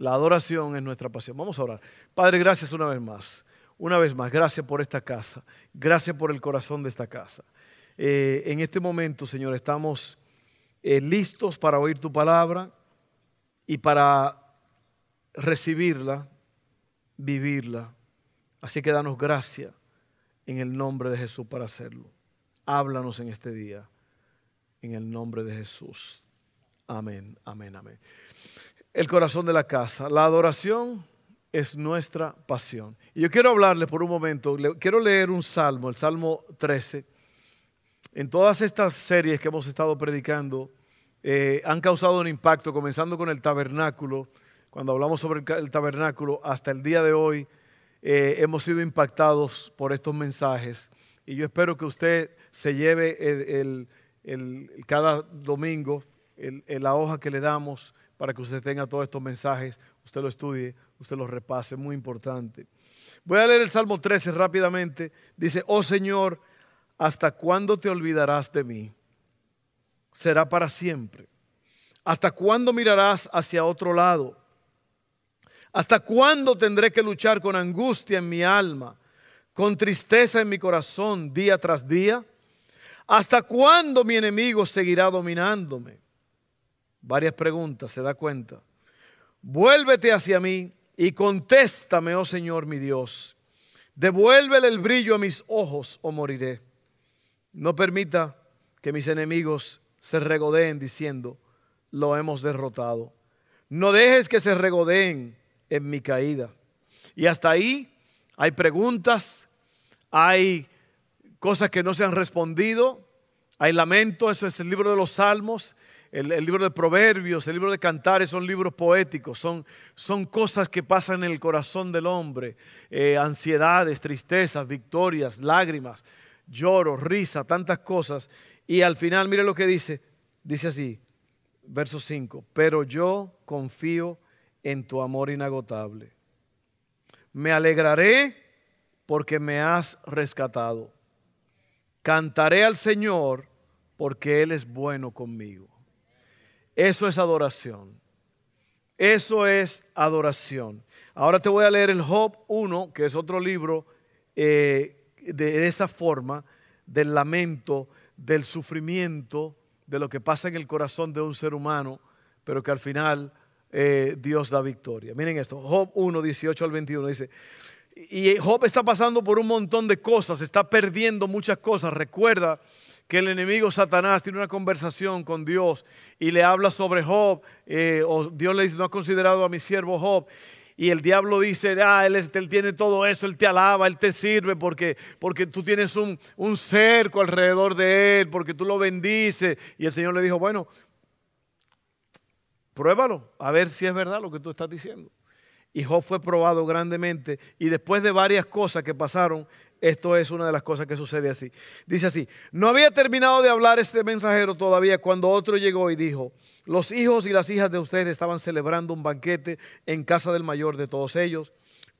La adoración es nuestra pasión. Vamos a orar. Padre, gracias una vez más. Una vez más, gracias por esta casa. Gracias por el corazón de esta casa. Eh, en este momento, Señor, estamos eh, listos para oír tu palabra y para recibirla, vivirla. Así que danos gracia en el nombre de Jesús para hacerlo. Háblanos en este día, en el nombre de Jesús. Amén, amén, amén el corazón de la casa. La adoración es nuestra pasión. Y yo quiero hablarle por un momento, quiero leer un salmo, el Salmo 13. En todas estas series que hemos estado predicando, eh, han causado un impacto, comenzando con el tabernáculo, cuando hablamos sobre el, tabernáculo, hasta el día de hoy eh, hemos sido impactados por estos mensajes. Y yo espero que usted se lleve el, cada domingo la hoja que le damos para que usted tenga todos estos mensajes, usted lo estudie, usted los repase, muy importante. Voy a leer el Salmo 13 rápidamente. Dice, oh Señor, ¿hasta cuándo te olvidarás de mí? Será para siempre. ¿Hasta cuándo mirarás hacia otro lado? ¿Hasta cuándo tendré que luchar con angustia en mi alma, con tristeza en mi corazón día tras día? ¿Hasta cuándo mi enemigo seguirá dominándome? Varias preguntas, se da cuenta. Vuélvete hacia mí y contéstame, oh Señor mi Dios. Devuélvele el brillo a mis ojos o moriré. No permita que mis enemigos se regodeen diciendo, lo hemos derrotado. No dejes que se regodeen en mi caída. Y hasta ahí hay preguntas, hay cosas que no se han respondido, hay lamento, eso es el libro de los salmos, el, libro de Proverbios, el libro de Cantares son libros poéticos, son, son cosas que pasan en el corazón del hombre, eh, ansiedades, tristezas, victorias, lágrimas, lloro, risa, tantas cosas. Y al final, mire lo que dice, dice así, verso 5, pero yo confío en tu amor inagotable. Me alegraré porque me has rescatado. Cantaré al Señor porque Él es bueno conmigo. Eso es adoración. Eso es adoración. Ahora te voy a leer el Job 1, que es otro libro eh, de esa forma, del lamento, del sufrimiento, de lo que pasa en el corazón de un ser humano, pero que al final eh, Dios da victoria. Miren esto, Job 1, 18 al 21 dice, y Job está pasando por un montón de cosas, está perdiendo muchas cosas. Recuerda que el enemigo Satanás tiene una conversación con Dios y le habla sobre Job, eh, o Dios le dice, no ha considerado a mi siervo Job. Y el diablo dice, ah, él, tiene todo eso, él te alaba, él te sirve porque, porque tú tienes un, un cerco alrededor de él, porque tú lo bendices. Y el Señor le dijo, bueno, pruébalo, a ver si es verdad lo que tú estás diciendo. Y Job fue probado grandemente y después de varias cosas que pasaron, esto es una de las cosas que sucede así. Dice así, no había terminado de hablar este mensajero todavía cuando otro llegó y dijo, los hijos y las hijas de ustedes estaban celebrando un banquete en casa del mayor de todos ellos,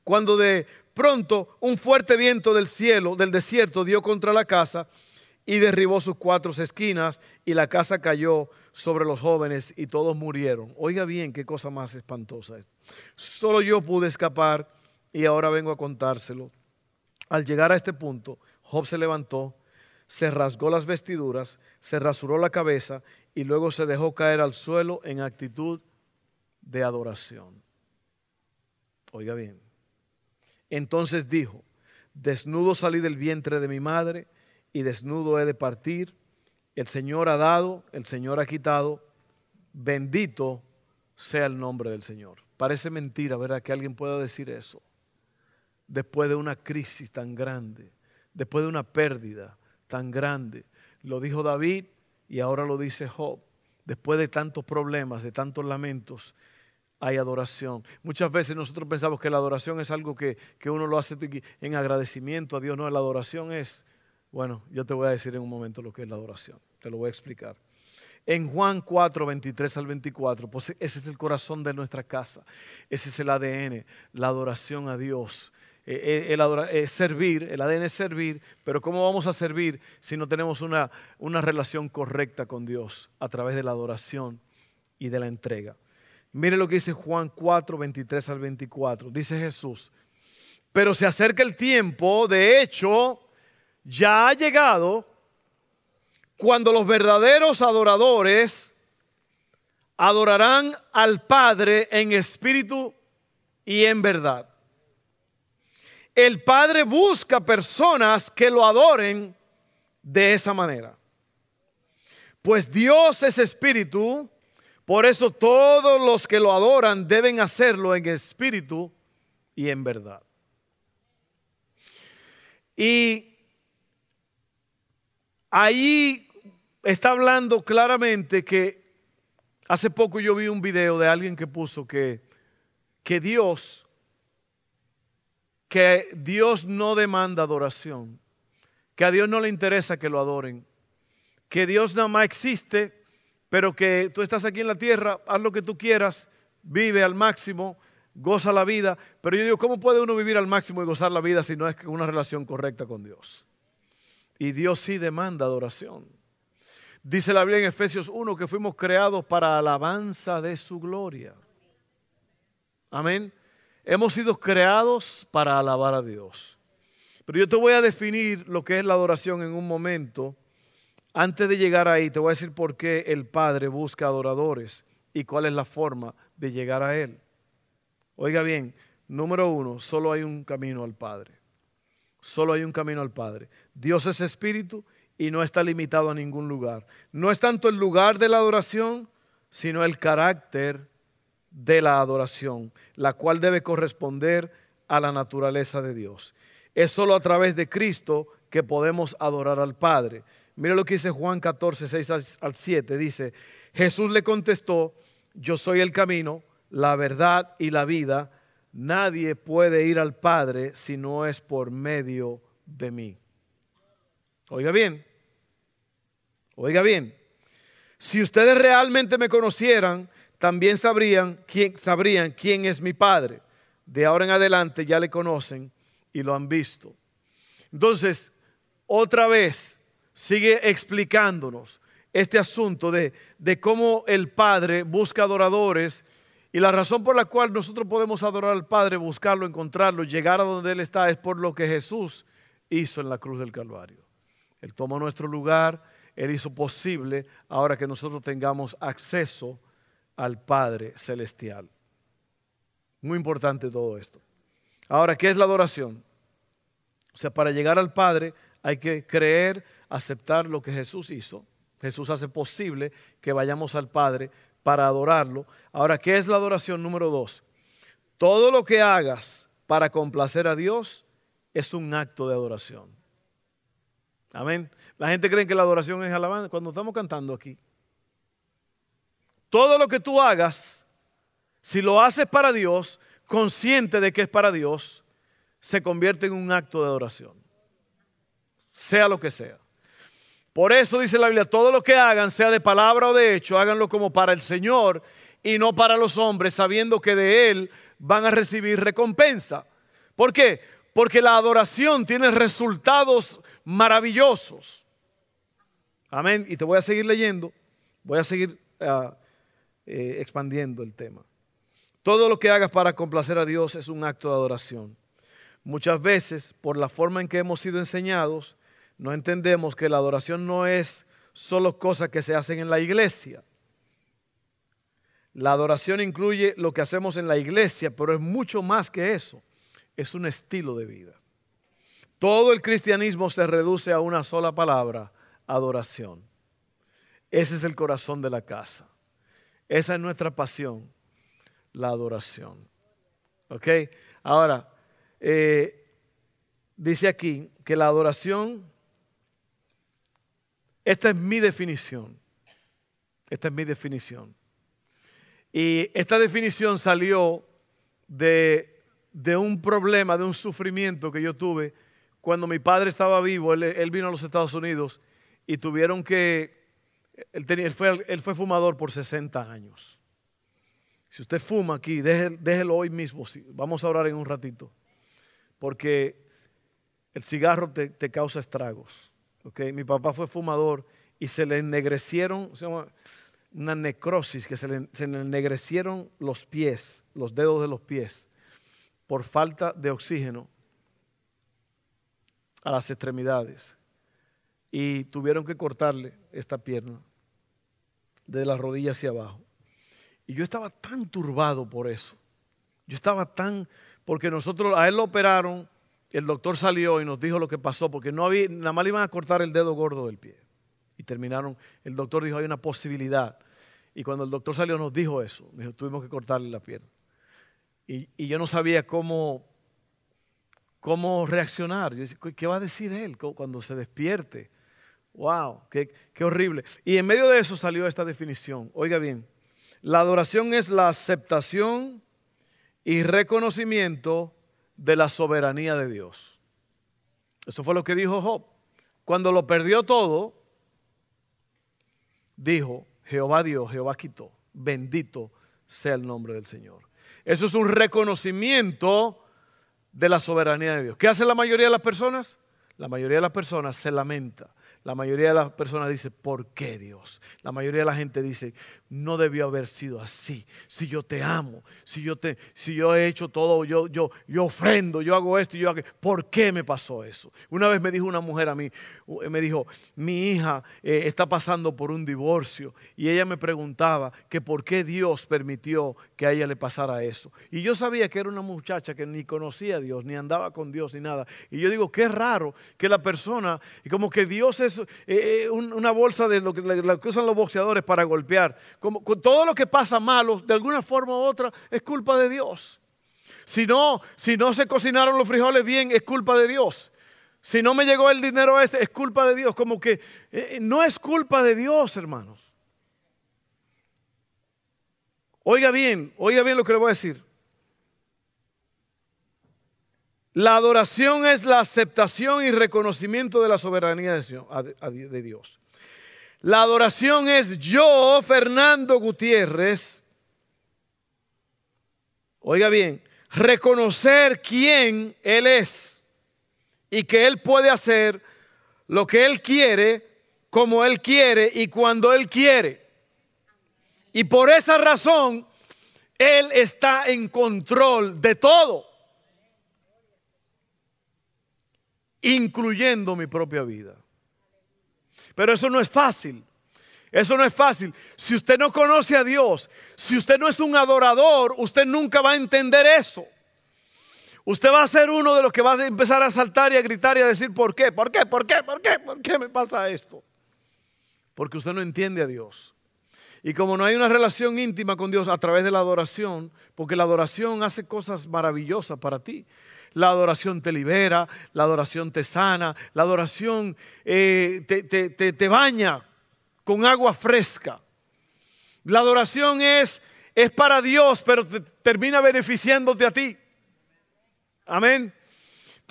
cuando de pronto un fuerte viento del cielo, del desierto, dio contra la casa y derribó sus cuatro esquinas y la casa cayó sobre los jóvenes y todos murieron. Oiga bien, qué cosa más espantosa es. Solo yo pude escapar y ahora vengo a contárselo. Al llegar a este punto, Job se levantó, se rasgó las vestiduras, se rasuró la cabeza y luego se dejó caer al suelo en actitud de adoración. Oiga bien. Entonces dijo, desnudo salí del vientre de mi madre y desnudo he de partir. El Señor ha dado, el Señor ha quitado. Bendito sea el nombre del Señor. Parece mentira, ¿verdad? Que alguien pueda decir eso después de una crisis tan grande, después de una pérdida tan grande. Lo dijo David y ahora lo dice Job. Después de tantos problemas, de tantos lamentos, hay adoración. Muchas veces nosotros pensamos que la adoración es algo que, uno lo hace en agradecimiento a Dios. No, la adoración es, bueno, yo te voy a decir en un momento lo que es la adoración. Te lo voy a explicar. En Juan 4, 23 al 24, pues ese es el corazón de nuestra casa. Ese es el ADN, la adoración a Dios. Eh, eh, el, es servir, el ADN es servir, pero ¿cómo vamos a servir si no tenemos una, una relación correcta con Dios a través de la adoración y de la entrega? Mire lo que dice Juan 4, 23 al 24. Dice Jesús, pero se acerca el tiempo, de hecho, ya ha llegado cuando los verdaderos adoradores adorarán al Padre en espíritu y en verdad. El Padre busca personas que lo adoren de esa manera. Pues Dios es espíritu, por eso todos los que lo adoran deben hacerlo en espíritu y en verdad. Y ahí está hablando claramente que hace poco yo vi un video de alguien que puso que, que Dios, que Dios no demanda adoración, que a Dios no le interesa que lo adoren, que Dios nada más existe, pero que tú estás aquí en la tierra, haz lo que tú quieras, vive al máximo, goza la vida, pero yo digo, ¿cómo puede uno vivir al máximo y gozar la vida si no es una relación correcta con Dios? Y Dios sí demanda adoración. Dice la Biblia en Efesios 1 que fuimos creados para alabanza de su gloria. Amén. Hemos sido creados para alabar a Dios. Pero yo te voy a definir lo que es la adoración en un momento. Antes de llegar ahí, te voy a decir por qué el Padre busca adoradores y cuál es la forma de llegar a Él. Oiga bien, número uno, solo hay un camino al Padre. Solo hay un camino al Padre. Dios es espíritu y no está limitado a ningún lugar. No es tanto el lugar de la adoración, sino el carácter de la adoración, la cual debe corresponder a la naturaleza de Dios. Es solo a través de Cristo que podemos adorar al Padre. Mire lo que dice Juan 14, 6 al 7. Dice, Jesús le contestó, yo soy el camino, la verdad y la vida. Nadie puede ir al Padre si no es por medio de mí. Oiga bien, Oiga bien, si ustedes realmente me conocieran, también sabrían quién, sabrían quién es mi Padre. De ahora en adelante ya le conocen y lo han visto. Entonces, otra vez, sigue explicándonos este asunto de, de cómo el Padre busca adoradores y la razón por la cual nosotros podemos adorar al Padre, buscarlo, encontrarlo, llegar a donde Él está, es por lo que Jesús hizo en la cruz del Calvario. Él tomó nuestro lugar, él hizo posible ahora que nosotros tengamos acceso al Padre Celestial. Muy importante todo esto. Ahora, ¿qué es la adoración? O sea, para llegar al Padre hay que creer, aceptar lo que Jesús hizo. Jesús hace posible que vayamos al Padre para adorarlo. Ahora, ¿qué es la adoración número dos? Todo lo que hagas para complacer a Dios es un acto de adoración. Amén. La gente cree que la adoración es alabanza cuando estamos cantando aquí. Todo lo que tú hagas, si lo haces para Dios, consciente de que es para Dios, se convierte en un acto de adoración. Sea lo que sea. Por eso dice la Biblia, todo lo que hagan, sea de palabra o de hecho, háganlo como para el Señor y no para los hombres, sabiendo que de Él van a recibir recompensa. ¿Por qué? Porque la adoración tiene resultados maravillosos. Amén. Y te voy a seguir leyendo, voy a seguir ah, eh, expandiendo el tema. Todo lo que hagas para complacer a Dios es un acto de adoración. Muchas veces, por la forma en que hemos sido enseñados, no entendemos que la adoración no es solo cosas que se hacen en la iglesia. La adoración incluye lo que hacemos en la iglesia, pero es mucho más que eso es un estilo de vida. Todo el cristianismo se reduce a una sola palabra, adoración. Ese es el corazón de la casa. Esa es nuestra pasión, la adoración. ¿Ok? Ahora, eh, dice aquí que la adoración, esta es mi definición. Esta es mi definición. Y esta definición salió de, de un problema, de un sufrimiento que yo tuve cuando mi padre estaba vivo. Él, vino a los Estados Unidos y tuvieron que... Él, tenía, él, fue, él fue fumador por 60 años. Si usted fuma aquí, déjelo hoy mismo. Vamos a orar en un ratito. Porque el cigarro te, te causa estragos. Mi papá fue fumador y se le ennegrecieron, se una necrosis, que se le, se ennegrecieron los pies, los dedos de los pies, por falta de oxígeno a las extremidades. Y tuvieron que cortarle esta pierna de la rodilla hacia abajo. Y yo estaba tan turbado por eso. Yo estaba tan, porque nosotros, a él lo operaron, el doctor salió y nos dijo lo que pasó, porque no había, nada más le iban a cortar el dedo gordo del pie y terminaron, el doctor dijo, hay una posibilidad. Y cuando el doctor salió nos dijo eso, dijo, tuvimos que cortarle la pierna. Y, yo no sabía cómo, cómo reaccionar. Yo decía, ¿qué va a decir él cuando se despierte? ¡Wow! Qué, qué horrible! Y en medio de eso salió esta definición. Oiga bien, la adoración es la aceptación y reconocimiento de la soberanía de Dios. Eso fue lo que dijo Job. Cuando lo perdió todo, dijo, Jehová dio, Jehová quitó, bendito sea el nombre del Señor. Eso es un reconocimiento de la soberanía de Dios. ¿Qué hace la mayoría de las personas? La mayoría de las personas se lamenta. La mayoría de las personas dice, ¿por qué Dios? La mayoría de la gente dice, no debió haber sido así. Si yo te amo, si yo, te, si yo he hecho todo, yo, yo, yo ofrendo, yo hago esto, yo hago... ¿Por qué me pasó eso? Una vez me dijo una mujer a mí, me dijo, mi hija eh, está pasando por un divorcio y ella me preguntaba que por qué Dios permitió que a ella le pasara eso. Y yo sabía que era una muchacha que ni conocía a Dios, ni andaba con Dios, ni nada. Y yo digo, qué raro que la persona, como que Dios es eh, eh, una bolsa de lo que, lo que usan los boxeadores para golpear como, con todo lo que pasa malo, de alguna forma u otra, es culpa de Dios. Si no, si no se cocinaron los frijoles bien, es culpa de Dios. Si no me llegó el dinero este, es culpa de Dios. Como que eh, no es culpa de Dios, hermanos. Oiga bien, oiga bien lo que le voy a decir. La adoración es la aceptación y reconocimiento de la soberanía de Dios. La adoración es yo, Fernando Gutiérrez, oiga bien, reconocer quién Él es y que Él puede hacer lo que Él quiere, como Él quiere y cuando Él quiere. Y por esa razón, Él está en control de todo, incluyendo mi propia vida. Pero eso no es fácil. Eso no es fácil. Si usted no conoce a Dios, si usted no es un adorador, usted nunca va a entender eso. Usted va a ser uno de los que va a empezar a saltar y a gritar y a decir, ¿por qué? ¿Por qué? ¿Por qué? ¿Por qué? ¿Por qué me pasa esto? Porque usted no entiende a Dios. Y como no hay una relación íntima con Dios a través de la adoración, porque la adoración hace cosas maravillosas para ti. La adoración te libera, la adoración te sana, la adoración eh, te, baña con agua fresca. La adoración es, es para Dios, pero termina beneficiándote a ti. Amén.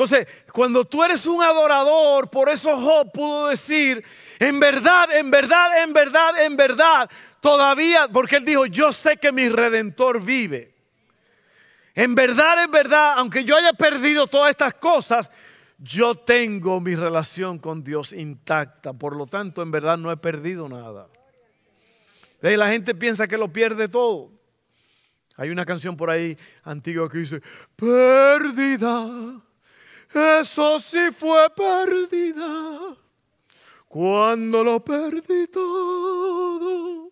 Entonces, cuando tú eres un adorador, por eso Job pudo decir, en verdad, en verdad, en verdad, en verdad, todavía, porque él dijo, yo sé que mi redentor vive. En verdad, en verdad, aunque yo haya perdido todas estas cosas, yo tengo mi relación con Dios intacta. Por lo tanto, en verdad no he perdido nada. La gente piensa que lo pierde todo. Hay una canción por ahí antigua que dice, perdida, eso sí fue perdida, cuando lo perdí todo,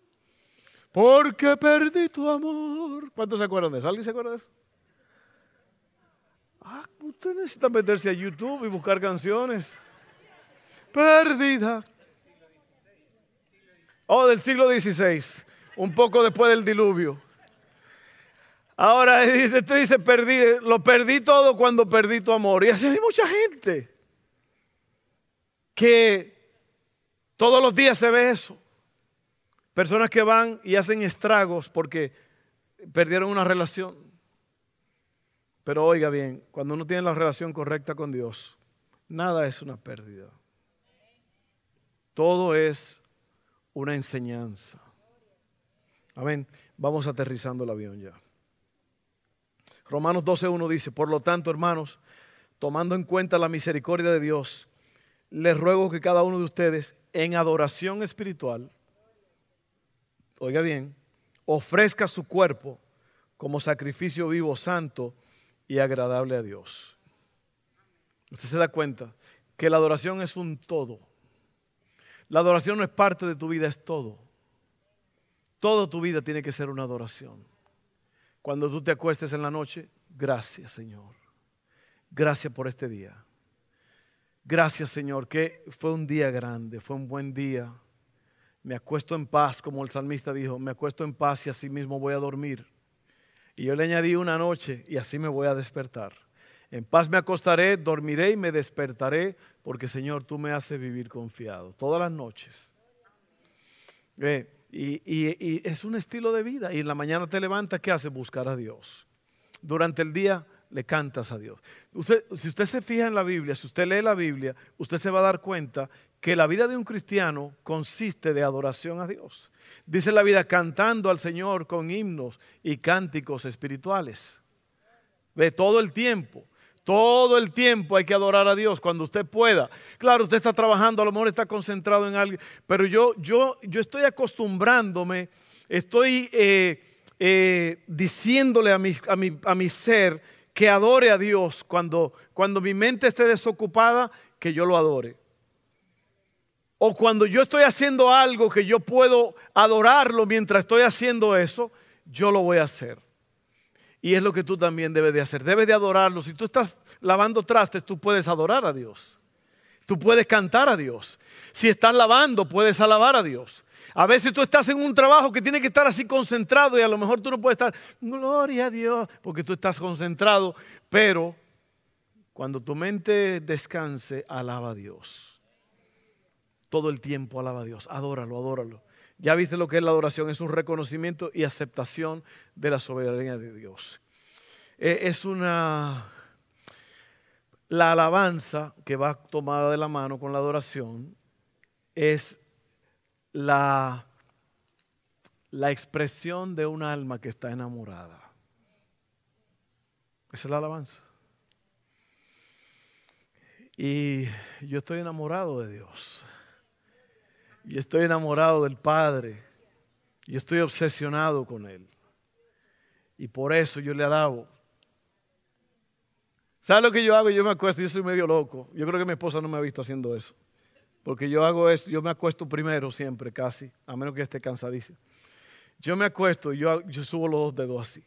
porque perdí tu amor. ¿Cuántos se acuerdan de eso? ¿Alguien se acuerda de eso? Ah, usted necesita meterse a YouTube y buscar canciones. Perdida. Oh, del siglo XVI, un poco después del diluvio. Ahora dice, usted dice, perdí, lo perdí todo cuando perdí tu amor. Y así hay mucha gente que todos los días se ve eso. Personas que van y hacen estragos porque perdieron una relación. Pero oiga bien, cuando uno tiene la relación correcta con Dios, nada es una pérdida. Todo es una enseñanza. Amén. Vamos aterrizando el avión ya. Romanos 12.1 dice, por lo tanto, hermanos, tomando en cuenta la misericordia de Dios, les ruego que cada uno de ustedes, en adoración espiritual, oiga bien, ofrezca su cuerpo como sacrificio vivo, santo y agradable a Dios. Usted se da cuenta que la adoración es un todo. La adoración no es parte de tu vida, es todo. Toda tu vida tiene que ser una adoración. Cuando tú te acuestes en la noche, gracias Señor. Gracias por este día. Gracias Señor, que fue un día grande, fue un buen día. Me acuesto en paz, como el salmista dijo, me acuesto en paz y así mismo voy a dormir. Y yo le añadí una noche y así me voy a despertar. En paz me acostaré, dormiré y me despertaré, porque Señor, tú me haces vivir confiado todas las noches. y, es un estilo de vida. Y en la mañana te levantas, ¿qué hace? Buscar a Dios. Durante el día le cantas a Dios. Si usted se fija en la Biblia, si usted lee la Biblia, usted se va a dar cuenta que la vida de un cristiano consiste de adoración a Dios. Dice la vida cantando al Señor con himnos y cánticos espirituales. Ve todo el tiempo. Todo el tiempo hay que adorar a Dios cuando usted pueda. Claro, usted está trabajando, a lo mejor está concentrado en algo, pero yo, yo, yo estoy acostumbrándome, estoy eh, eh, diciéndole a mi, a, mi, a mi ser que adore a Dios cuando, cuando mi mente esté desocupada, que yo lo adore. O cuando yo estoy haciendo algo que yo puedo adorarlo mientras estoy haciendo eso, yo lo voy a hacer. Y es lo que tú también debes de hacer. Debes de adorarlo. Si tú estás lavando trastes, tú puedes adorar a Dios. Tú puedes cantar a Dios. Si estás lavando, puedes alabar a Dios. A veces tú estás en un trabajo que tiene que estar así concentrado y a lo mejor tú no puedes estar, gloria a Dios, porque tú estás concentrado, pero cuando tu mente descanse, alaba a Dios. Todo el tiempo alaba a Dios, adóralo, adóralo. Ya viste lo que es la adoración, es un reconocimiento y aceptación de la soberanía de Dios. Eh, es una, la alabanza que va tomada de la mano con la adoración es la, la expresión de un alma que está enamorada. Esa es la alabanza. Y yo estoy enamorado de Dios. Y estoy enamorado del Padre. Y estoy obsesionado con Él. Y por eso yo le alabo. ¿Sabe lo que yo hago? Yo me acuesto, yo soy medio loco. Yo creo que mi esposa no me ha visto haciendo eso. Porque yo hago eso, yo me acuesto primero siempre, casi, a menos que esté cansadísimo. Yo me acuesto y yo, yo subo los dos dedos así.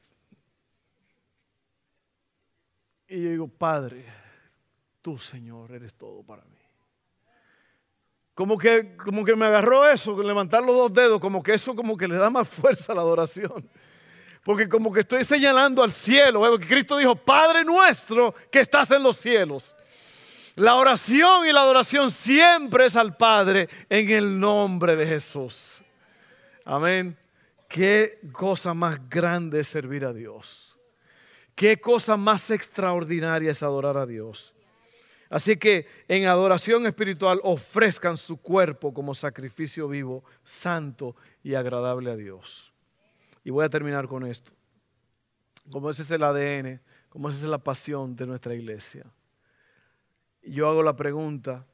Y yo digo, Padre, tú, Señor, eres todo para mí. Como que, como que me agarró eso, levantar los dos dedos, como que eso como que le da más fuerza a la adoración. Porque como que estoy señalando al cielo, porque Cristo dijo, Padre nuestro que estás en los cielos. La oración y la adoración siempre es al Padre en el nombre de Jesús. Amén. Qué cosa más grande es servir a Dios. Qué cosa más extraordinaria es adorar a Dios. Así que en adoración espiritual ofrezcan su cuerpo como sacrificio vivo, santo y agradable a Dios. Y voy a terminar con esto. Como ese es el ADN, como esa es la pasión de nuestra iglesia yo hago la pregunta,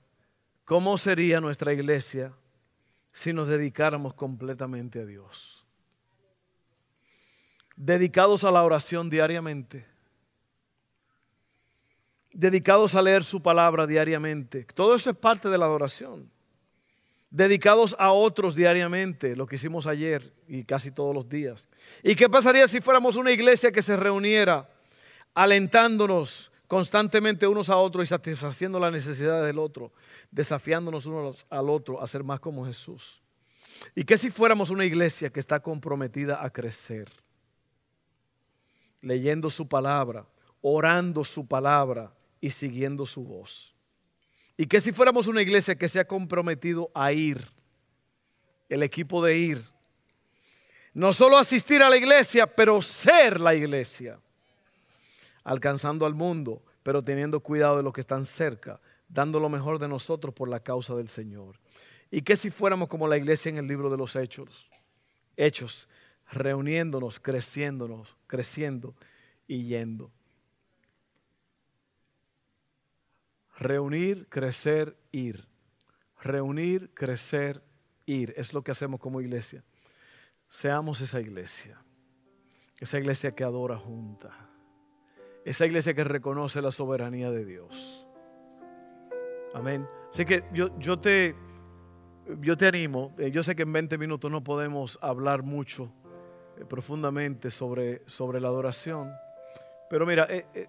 ¿cómo sería nuestra iglesia si nos dedicáramos completamente a Dios? Dedicados a la oración diariamente, dedicados a leer su palabra diariamente. Todo eso es parte de la adoración. Dedicados a otros diariamente, lo que hicimos ayer y casi todos los días. ¿Y qué pasaría si fuéramos una iglesia que se reuniera alentándonos, constantemente unos a otros y satisfaciendo las necesidades del otro, desafiándonos unos al otro a ser más como Jesús. ¿Y qué si fuéramos una iglesia que está comprometida a crecer? Leyendo su palabra, orando su palabra y siguiendo su voz. ¿Y qué si fuéramos una iglesia que se ha comprometido a ir? El equipo de ir. No solo asistir a la iglesia, pero ser la iglesia. Alcanzando al mundo, pero teniendo cuidado de los que están cerca, dando lo mejor de nosotros por la causa del Señor. ¿Y qué si fuéramos como la iglesia en el libro de los Hechos? Hechos, reuniéndonos, creciéndonos, creciendo y yendo. Reunir, crecer, ir. Reunir, crecer, ir. Es lo que hacemos como iglesia. Seamos esa iglesia. Esa iglesia que adora junta. Esa iglesia que reconoce la soberanía de Dios. Amén. Así que yo, yo, te, yo te animo. Eh, yo sé que en 20 minutos no podemos hablar mucho eh, profundamente sobre, sobre la adoración. Pero mira, eh,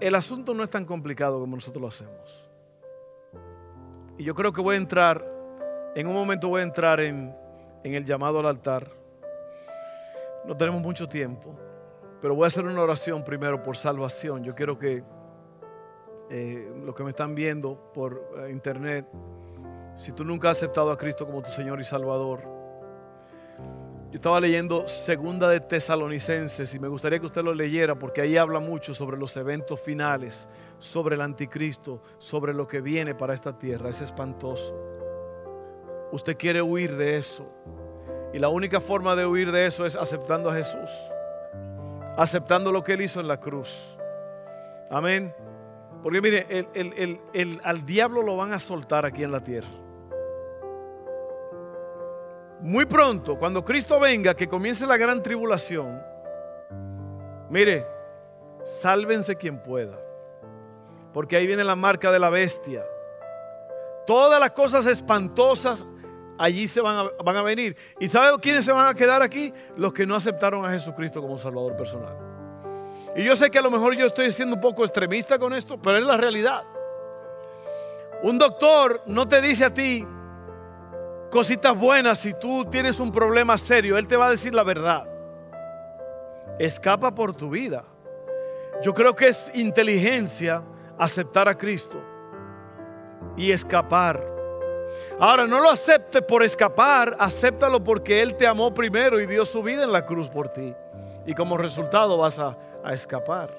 el asunto no es tan complicado como nosotros lo hacemos. Y yo creo que voy a entrar, en un momento voy a entrar en, en el llamado al altar. No tenemos mucho tiempo, pero voy a hacer una oración primero por salvación. Yo quiero que eh, los que me están viendo por eh, internet, si tú nunca has aceptado a Cristo como tu Señor y Salvador, yo estaba leyendo Segunda de Tesalonicenses y me gustaría que usted lo leyera porque ahí habla mucho sobre los eventos finales, sobre el anticristo, sobre lo que viene para esta tierra. Es espantoso. Usted quiere huir de eso. Y la única forma de huir de eso es aceptando a Jesús. Aceptando lo que Él hizo en la cruz. Amén. Porque mire, al diablo lo van a soltar aquí en la tierra. Muy pronto, cuando Cristo venga, que comience la gran tribulación, mire, sálvense quien pueda, porque ahí viene la marca de la bestia. Todas las cosas espantosas allí se van a, van a venir. ¿Y sabe quiénes se van a quedar aquí? Los que no aceptaron a Jesucristo como Salvador personal. Y yo sé que a lo mejor yo estoy siendo un poco extremista con esto, pero es la realidad. Un doctor no te dice a ti, cositas buenas si tú tienes un problema serio. Él te va a decir la verdad. Escapa por tu vida. Yo creo que es inteligencia aceptar a Cristo y escapar. Ahora, no lo acepte por escapar, acéptalo porque Él te amó primero y dio su vida en la cruz por ti. Y como resultado vas a, a escapar.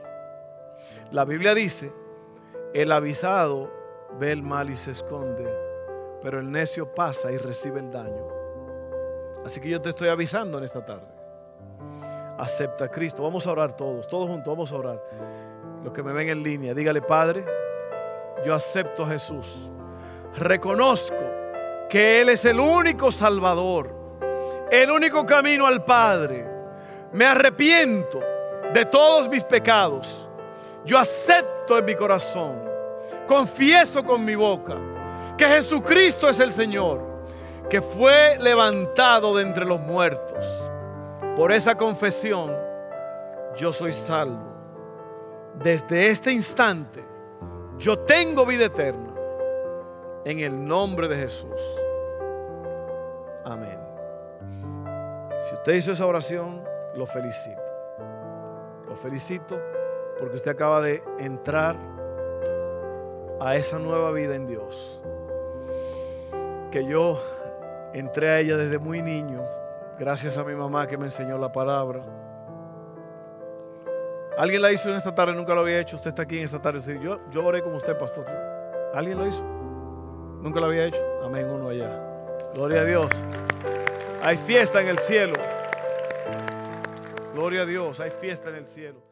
La Biblia dice, el avisado ve el mal y se esconde pero el necio pasa y recibe el daño. Así que yo te estoy avisando en esta tarde. Acepta a Cristo. Vamos a orar todos, todos juntos, vamos a orar. Los que me ven en línea, dígale, Padre, yo acepto a Jesús. Reconozco que Él es el único Salvador, el único camino al Padre. Me arrepiento de todos mis pecados. Yo acepto en mi corazón, confieso con mi boca que Jesucristo es el Señor, que fue levantado de entre los muertos. Por esa confesión, yo soy salvo. Desde este instante, yo tengo vida eterna. En el nombre de Jesús. Amén. Si usted hizo esa oración, lo felicito. Lo felicito porque usted acaba de entrar a esa nueva vida en Dios que yo entré a ella desde muy niño, gracias a mi mamá que me enseñó la palabra. ¿Alguien la hizo en esta tarde? Nunca lo había hecho. Usted está aquí en esta tarde. Yo, yo oré como usted, pastor. ¿Alguien lo hizo? Nunca lo había hecho. Amén, uno allá. Gloria a Dios. Hay fiesta en el cielo. Gloria a Dios, hay fiesta en el cielo.